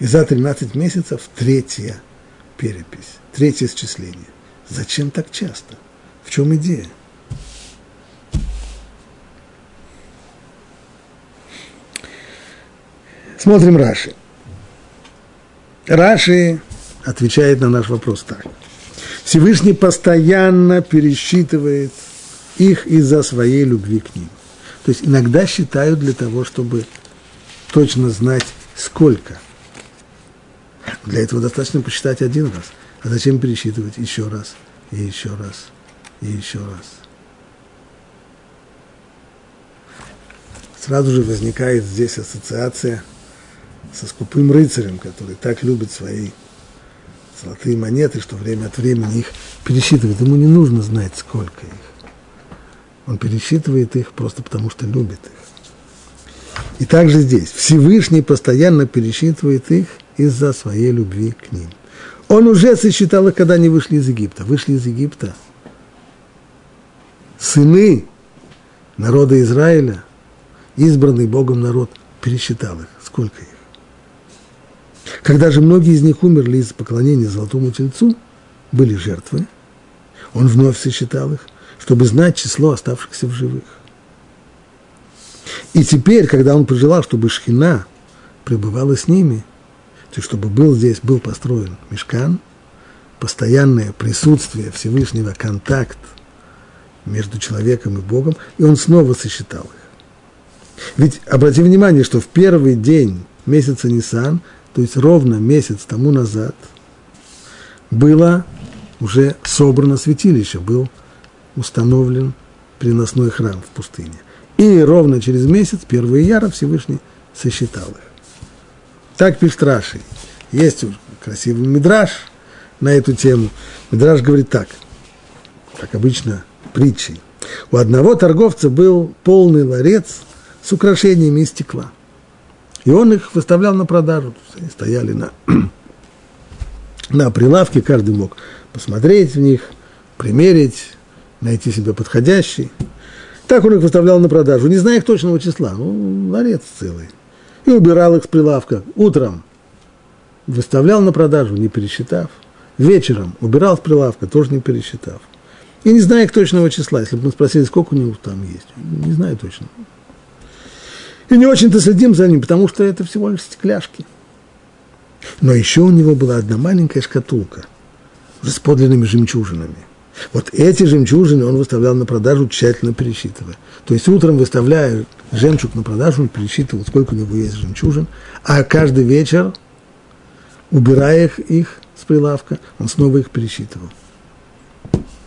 И за 13 месяцев третья перепись, третье исчисление. Зачем так часто? В чем идея? Смотрим Раши. Раши отвечает на наш вопрос так. Всевышний постоянно пересчитывает их из-за своей любви к ним. То есть иногда считают для того, чтобы точно знать, сколько – для этого достаточно посчитать один раз. А зачем пересчитывать еще раз, и еще раз, и еще раз? сразу же возникает здесь ассоциация со скупым рыцарем, который так любит свои золотые монеты, что время от времени их пересчитывает. Ему не нужно знать, сколько их. Он пересчитывает их просто потому, что любит их. И также здесь. Всевышний постоянно пересчитывает их из-за своей любви к ним. Он уже сосчитал их, когда они вышли из Египта. Вышли из Египта. Сыны народа Израиля, избранный Богом народ, пересчитал их. Сколько их? Когда же многие из них умерли из поклонения Золотому Тельцу, были жертвы, он вновь сосчитал их, чтобы знать число оставшихся в живых. И теперь, когда он пожелал, чтобы Шхина пребывала с ними, то есть чтобы был здесь, был построен мешкан, постоянное присутствие Всевышнего, контакт между человеком и Богом, и он снова сосчитал их. Ведь обрати внимание, что в первый день месяца Нисан то есть ровно месяц тому назад, было уже собрано святилище, был установлен приносной храм в пустыне. И ровно через месяц, первые яра, Всевышний сосчитал их. Так пишет Раши. Есть красивый мидраж на эту тему. Мидраж говорит так, как обычно, притчей. У одного торговца был полный ларец с украшениями из стекла – и он их выставлял на продажу. Они стояли на, на прилавке, каждый мог посмотреть в них, примерить, найти себе подходящий. Так он их выставлял на продажу, не зная их точного числа, ну, ларец целый. И убирал их с прилавка утром. Выставлял на продажу, не пересчитав. Вечером убирал с прилавка, тоже не пересчитав. И не зная их точного числа. Если бы мы спросили, сколько у него там есть, не знаю точно. И не очень-то следим за ним, потому что это всего лишь стекляшки. Но еще у него была одна маленькая шкатулка с подлинными жемчужинами. Вот эти жемчужины он выставлял на продажу, тщательно пересчитывая. То есть утром выставляя жемчуг на продажу, пересчитывал, сколько у него есть жемчужин, а каждый вечер, убирая их, их с прилавка, он снова их пересчитывал.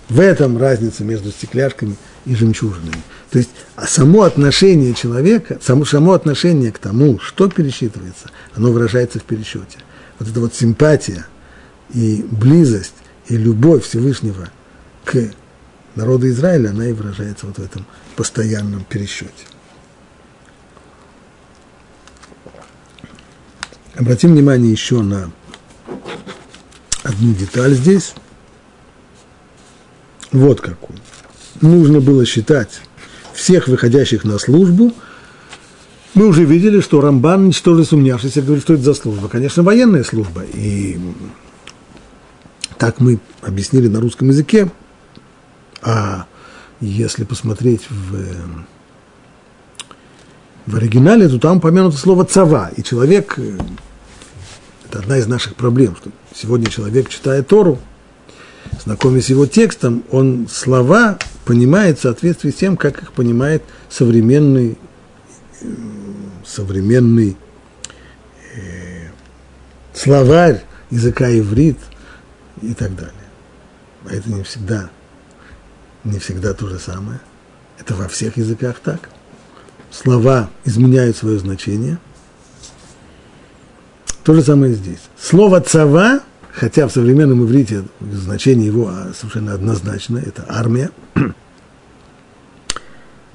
В этом разница между стекляшками и жемчужинами. То есть а само отношение человека, само, само отношение к тому, что пересчитывается, оно выражается в пересчете. Вот эта вот симпатия и близость и любовь Всевышнего к народу Израиля, она и выражается вот в этом постоянном пересчете. Обратим внимание еще на одну деталь здесь. Вот какую. Нужно было считать всех выходящих на службу, мы уже видели, что Рамбан, ничтоже сумнявшийся, говорит, что это за служба. Конечно, военная служба. И так мы объяснили на русском языке. А если посмотреть в, в оригинале, то там упомянуто слово «цава». И человек, это одна из наших проблем, что сегодня человек, читая Тору, знакомясь с его текстом, он слова понимает в соответствии с тем, как их понимает современный, современный э, словарь языка иврит и так далее. А это не всегда, не всегда то же самое. Это во всех языках так. Слова изменяют свое значение. То же самое здесь. Слово «цава» хотя в современном иврите значение его совершенно однозначно, это армия,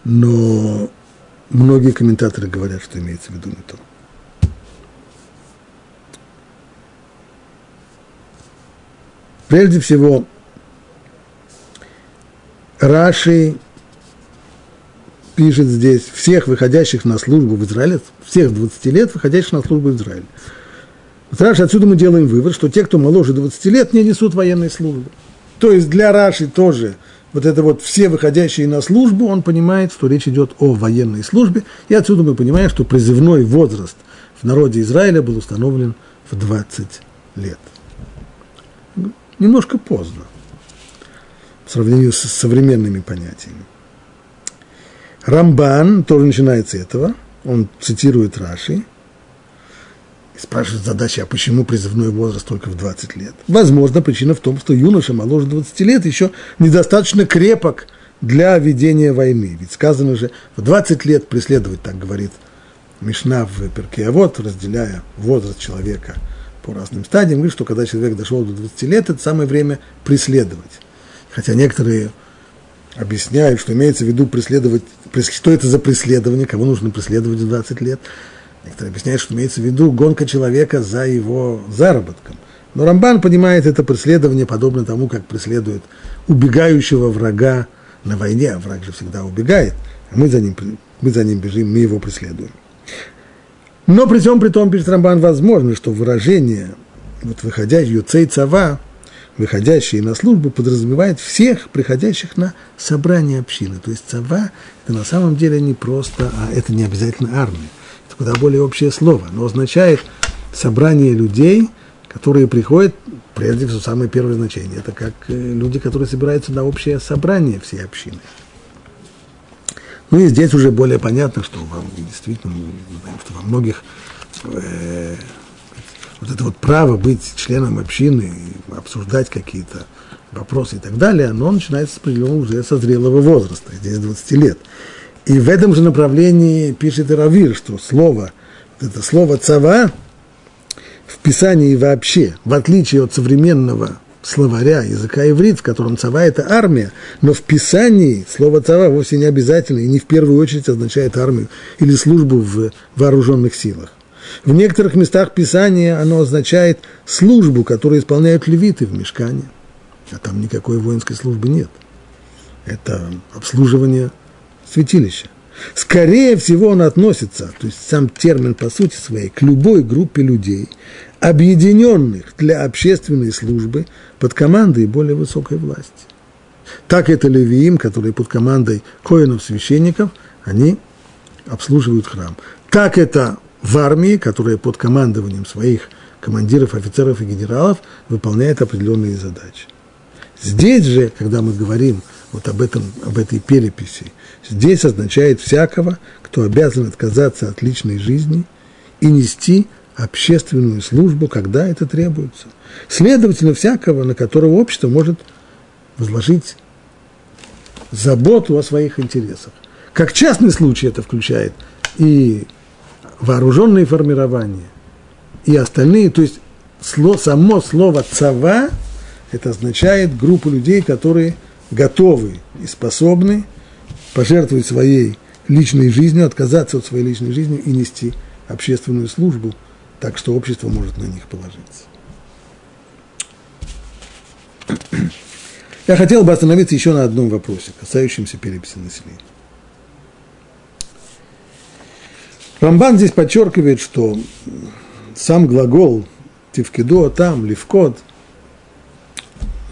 но многие комментаторы говорят, что имеется в виду не то. Прежде всего, Раши пишет здесь всех выходящих на службу в Израиле, всех 20 лет выходящих на службу в Израиле. Раши, отсюда мы делаем вывод, что те, кто моложе 20 лет, не несут военной службы. То есть для Раши тоже вот это вот все выходящие на службу, он понимает, что речь идет о военной службе, и отсюда мы понимаем, что призывной возраст в народе Израиля был установлен в 20 лет. Немножко поздно, в сравнении с современными понятиями. Рамбан тоже начинается с этого, он цитирует Раши – и спрашивает задача, а почему призывной возраст только в 20 лет? Возможно, причина в том, что юноша моложе 20 лет еще недостаточно крепок для ведения войны. Ведь сказано же, в 20 лет преследовать, так говорит Мишна в Перкеавод, разделяя возраст человека по разным стадиям, говорит, что когда человек дошел до 20 лет, это самое время преследовать. Хотя некоторые объясняют, что имеется в виду преследовать, что это за преследование, кого нужно преследовать в 20 лет. Некоторые объясняют, что имеется в виду гонка человека за его заработком. Но Рамбан понимает это преследование подобно тому, как преследует убегающего врага на войне, а враг же всегда убегает, а мы за ним, мы за ним бежим, мы его преследуем. Но при всем при том, пишет Рамбан, возможно, что выражение, вот выходящий цей цава, выходящие на службу, подразумевает всех приходящих на собрание общины. То есть цава – это на самом деле не просто, а это не обязательно армия. Это куда более общее слово. но означает собрание людей, которые приходят, прежде всего, самое первое значение. Это как э, люди, которые собираются на общее собрание всей общины. Ну и здесь уже более понятно, что вам действительно, что во многих э, вот это вот право быть членом общины, обсуждать какие-то вопросы и так далее, оно начинается с определенного уже со зрелого возраста, здесь 20 лет. И в этом же направлении пишет Иравир, что слово, вот это слово «цава» в Писании вообще, в отличие от современного словаря языка иврит, в котором цава – это армия, но в Писании слово цава вовсе не обязательно и не в первую очередь означает армию или службу в вооруженных силах. В некоторых местах Писания оно означает службу, которую исполняют левиты в мешкане. А там никакой воинской службы нет. Это обслуживание святилища. Скорее всего, он относится, то есть сам термин по сути своей, к любой группе людей, объединенных для общественной службы под командой более высокой власти. Так это левиим, которые под командой коинов-священников, они обслуживают храм. Так это в армии, которая под командованием своих командиров, офицеров и генералов выполняет определенные задачи. Здесь же, когда мы говорим вот об, этом, об этой переписи, здесь означает всякого, кто обязан отказаться от личной жизни и нести общественную службу, когда это требуется. Следовательно, всякого, на которого общество может возложить заботу о своих интересах. Как частный случай это включает и вооруженные формирования и остальные, то есть само слово «цава» это означает группу людей, которые готовы и способны пожертвовать своей личной жизнью, отказаться от своей личной жизни и нести общественную службу, так что общество может на них положиться. Я хотел бы остановиться еще на одном вопросе, касающемся переписи населения. Рамбан здесь подчеркивает, что сам глагол тивкидо, там, левкот,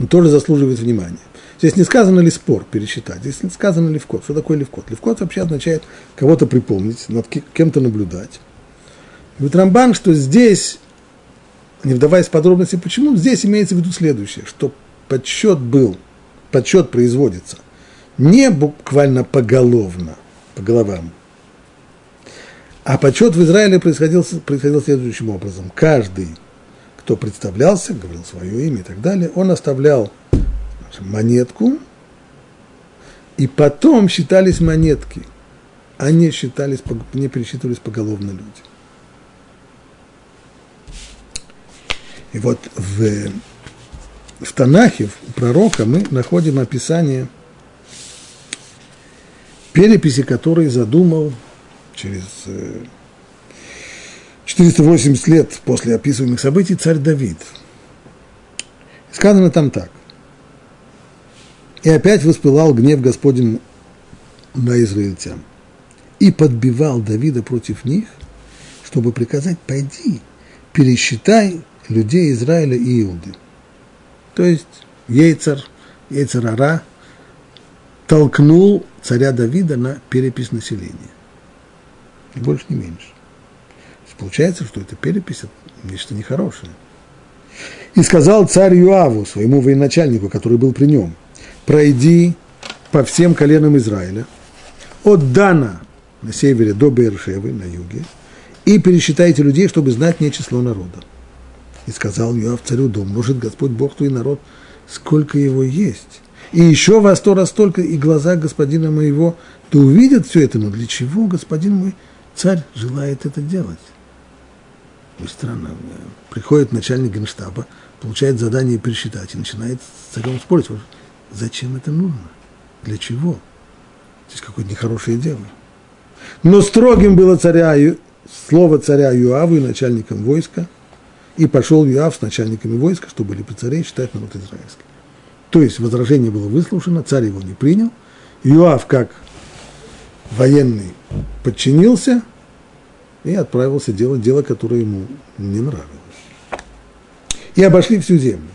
тоже заслуживает внимания. Здесь не сказано ли спор пересчитать, здесь не сказано левкот. Что такое левкот? Левкот вообще означает кого-то припомнить, над кем-то наблюдать. Говорит Рамбан, что здесь, не вдаваясь в подробности, почему, здесь имеется в виду следующее, что подсчет был, подсчет производится не буквально поголовно, по головам, а почет в Израиле происходил, происходил следующим образом. Каждый, кто представлялся, говорил свое имя и так далее, он оставлял монетку, и потом считались монетки, а не, считались, не пересчитывались поголовно люди. И вот в, в Танахе, у пророка, мы находим описание переписи, который задумал через 480 э, лет после описываемых событий царь Давид. Сказано там так. И опять воспылал гнев Господень на израильтян. И подбивал Давида против них, чтобы приказать, пойди, пересчитай людей Израиля и Иуды. То есть Ейцар, Ейцарара толкнул царя Давида на перепись населения ни больше, ни меньше. Получается, что эта перепись – нечто нехорошее. И сказал царь Юаву, своему военачальнику, который был при нем, пройди по всем коленам Израиля, от Дана на севере до Бершевы на юге, и пересчитайте людей, чтобы знать не число народа. И сказал Юав царю, да может Господь Бог твой народ, сколько его есть. И еще во сто раз столько, и глаза господина моего, то увидят все это, но для чего господин мой царь желает это делать? Ну, странно. Приходит начальник генштаба, получает задание пересчитать и начинает с царем спорить. Зачем это нужно? Для чего? Здесь какое-то нехорошее дело. Но строгим было царя, слово царя Юаву и начальником войска, и пошел Юав с начальниками войска, что были при царе, считать народ израильский. То есть возражение было выслушано, царь его не принял. Юав, как военный, подчинился и отправился делать дело, которое ему не нравилось. И обошли всю землю.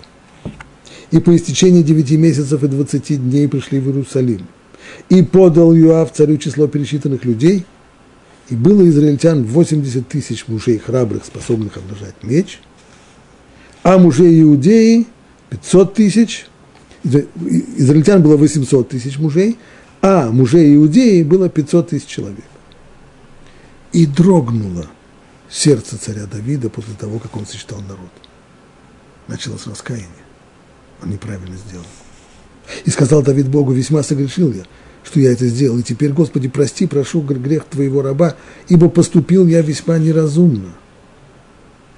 И по истечении девяти месяцев и двадцати дней пришли в Иерусалим. И подал Юав царю число пересчитанных людей, и было израильтян 80 тысяч мужей храбрых, способных обнажать меч, а мужей иудеи 500 тысяч, израильтян было 800 тысяч мужей, а мужей иудеи было 500 тысяч человек. И дрогнуло сердце царя Давида после того, как он сочетал народ. Началось раскаяние. Он неправильно сделал. И сказал Давид Богу, весьма согрешил я, что я это сделал. И теперь, Господи, прости, прошу грех твоего раба, ибо поступил я весьма неразумно.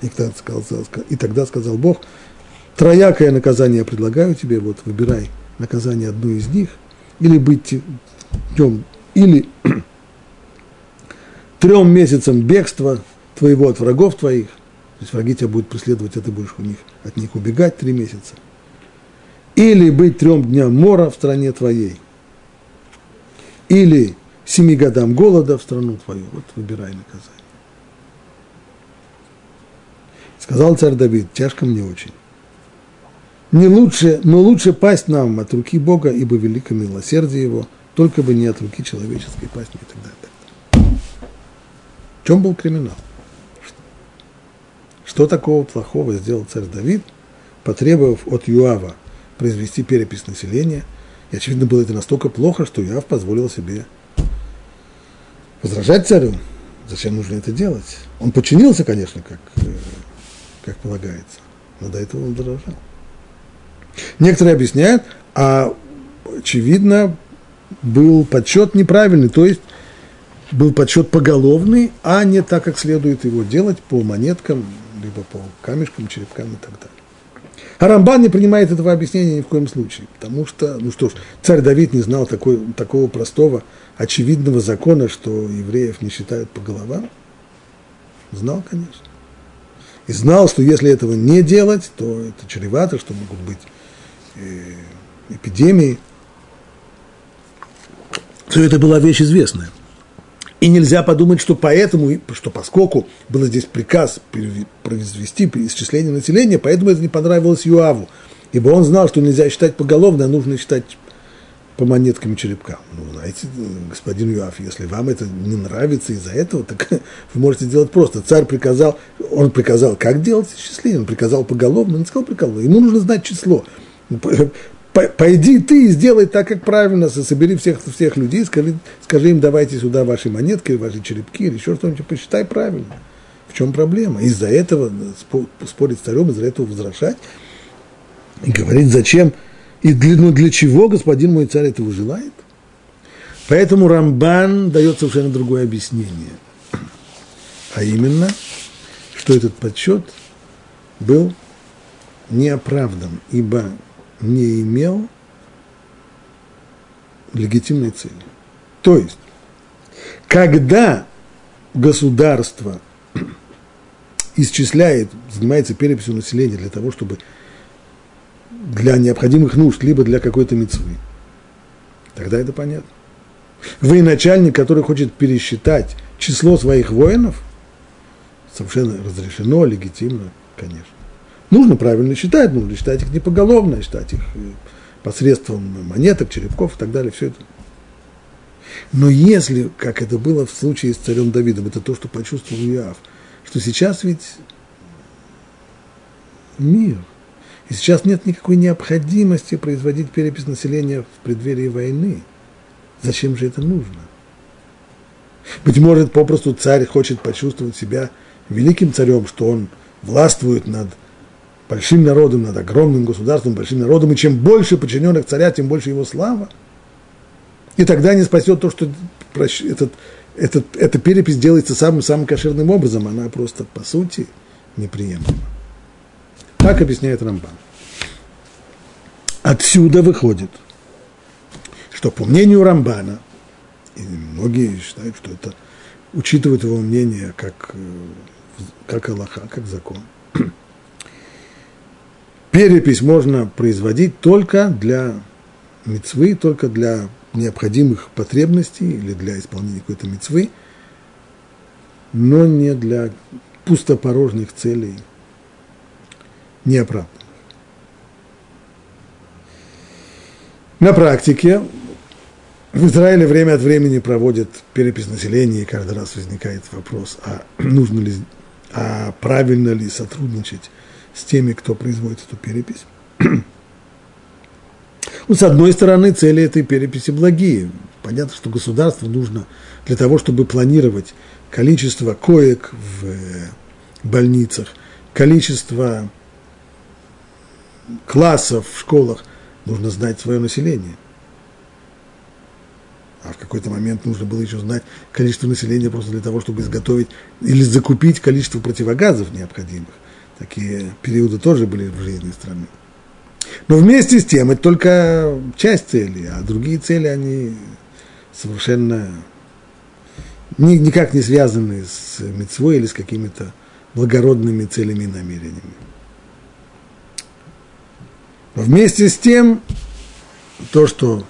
И тогда сказал, и тогда сказал Бог, троякое наказание предлагаю тебе, вот выбирай наказание одно из них, или быть днем, или трем месяцам бегства твоего от врагов твоих, то есть враги тебя будут преследовать, а ты будешь у них, от них убегать три месяца, или быть трем дням мора в стране твоей, или семи годам голода в страну твою, вот выбирай наказание. Сказал царь Давид, тяжко мне очень. Не лучше, но лучше пасть нам от руки Бога, ибо велико милосердие Его, только бы не от руки человеческой пасть и так далее. В чем был криминал? Что такого плохого сделал царь Давид, потребовав от Юава произвести перепись населения? И, очевидно, было это настолько плохо, что Юав позволил себе возражать царю. Зачем нужно это делать? Он подчинился, конечно, как, э, как полагается, но до этого он дорожал. Некоторые объясняют, а очевидно, был подсчет неправильный, то есть был подсчет поголовный, а не так, как следует его делать по монеткам, либо по камешкам, черепкам и так далее. А Рамбан не принимает этого объяснения ни в коем случае, потому что, ну что ж, царь Давид не знал такой, такого простого, очевидного закона, что евреев не считают по головам. Знал, конечно. И знал, что если этого не делать, то это чревато, что могут быть эпидемии. Все это была вещь известная. И нельзя подумать, что поэтому, что поскольку был здесь приказ произвести исчисление населения, поэтому это не понравилось Юаву. Ибо он знал, что нельзя считать поголовно, а нужно считать по монеткам и черепкам. Ну, знаете, господин Юаф, если вам это не нравится из-за этого, так вы можете делать просто. Царь приказал, он приказал, как делать исчисление? Он приказал поголовно, он сказал поголовно. Ему нужно знать число. Пойди ты и сделай так, как правильно, собери всех, всех людей, скажи, скажи им, давайте сюда ваши монетки, ваши черепки или еще что-нибудь, посчитай правильно. В чем проблема? Из-за этого спорить с царем, из-за этого возвращать и говорить, зачем и для, ну, для чего господин мой царь этого желает. Поэтому Рамбан дает совершенно другое объяснение. А именно, что этот подсчет был неоправдан, ибо не имел легитимной цели. То есть, когда государство исчисляет, занимается переписью населения для того, чтобы для необходимых нужд, либо для какой-то мецвы, тогда это понятно. Военачальник, который хочет пересчитать число своих воинов, совершенно разрешено, легитимно, конечно. Нужно правильно считать, нужно считать их не поголовно, считать их э, посредством монеток, черепков и так далее, все это. Но если, как это было в случае с царем Давидом, это то, что почувствовал Иав, что сейчас ведь мир, и сейчас нет никакой необходимости производить перепись населения в преддверии войны. Зачем же это нужно? Быть может, попросту царь хочет почувствовать себя великим царем, что он властвует над большим народом, над огромным государством, большим народом, и чем больше подчиненных царя, тем больше его слава. И тогда не спасет то, что этот, этот, эта перепись делается самым-самым кошерным образом, она просто, по сути, неприемлема. Так объясняет Рамбан. Отсюда выходит, что по мнению Рамбана, и многие считают, что это учитывают его мнение как, э, как Аллаха, как закон, перепись можно производить только для мецвы, только для необходимых потребностей или для исполнения какой-то мецвы, но не для пустопорожных целей неоправданных. На практике в Израиле время от времени проводят перепись населения, и каждый раз возникает вопрос, а нужно ли, а правильно ли сотрудничать с теми, кто производит эту перепись. Ну, с одной стороны, цели этой переписи благие. Понятно, что государству нужно для того, чтобы планировать количество коек в э, больницах, количество классов в школах, нужно знать свое население. А в какой-то момент нужно было еще знать количество населения просто для того, чтобы изготовить или закупить количество противогазов необходимых. Такие периоды тоже были в жизни страны. Но вместе с тем это только часть цели, а другие цели, они совершенно ни, никак не связаны с мецвой или с какими-то благородными целями и намерениями. Вместе с тем, то, что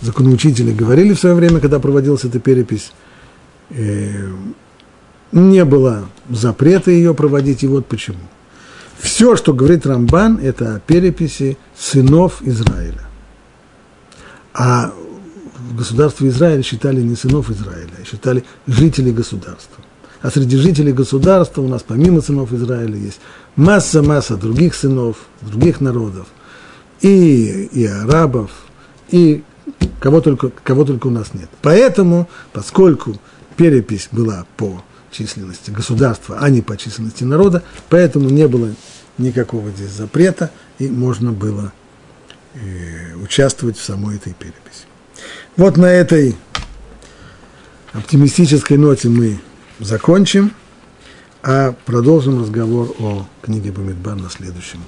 законоучители говорили в свое время, когда проводилась эта перепись, э, не было запрета ее проводить, и вот почему. Все, что говорит Рамбан, это о переписи сынов Израиля. А в государстве Израиля считали не сынов Израиля, а считали жителей государства. А среди жителей государства у нас помимо сынов Израиля есть масса-масса других сынов, других народов, и, и арабов, и кого только, кого только у нас нет. Поэтому, поскольку перепись была по численности государства, а не по численности народа, поэтому не было никакого здесь запрета, и можно было э, участвовать в самой этой переписи. Вот на этой оптимистической ноте мы закончим, а продолжим разговор о книге Бамидбар на следующем.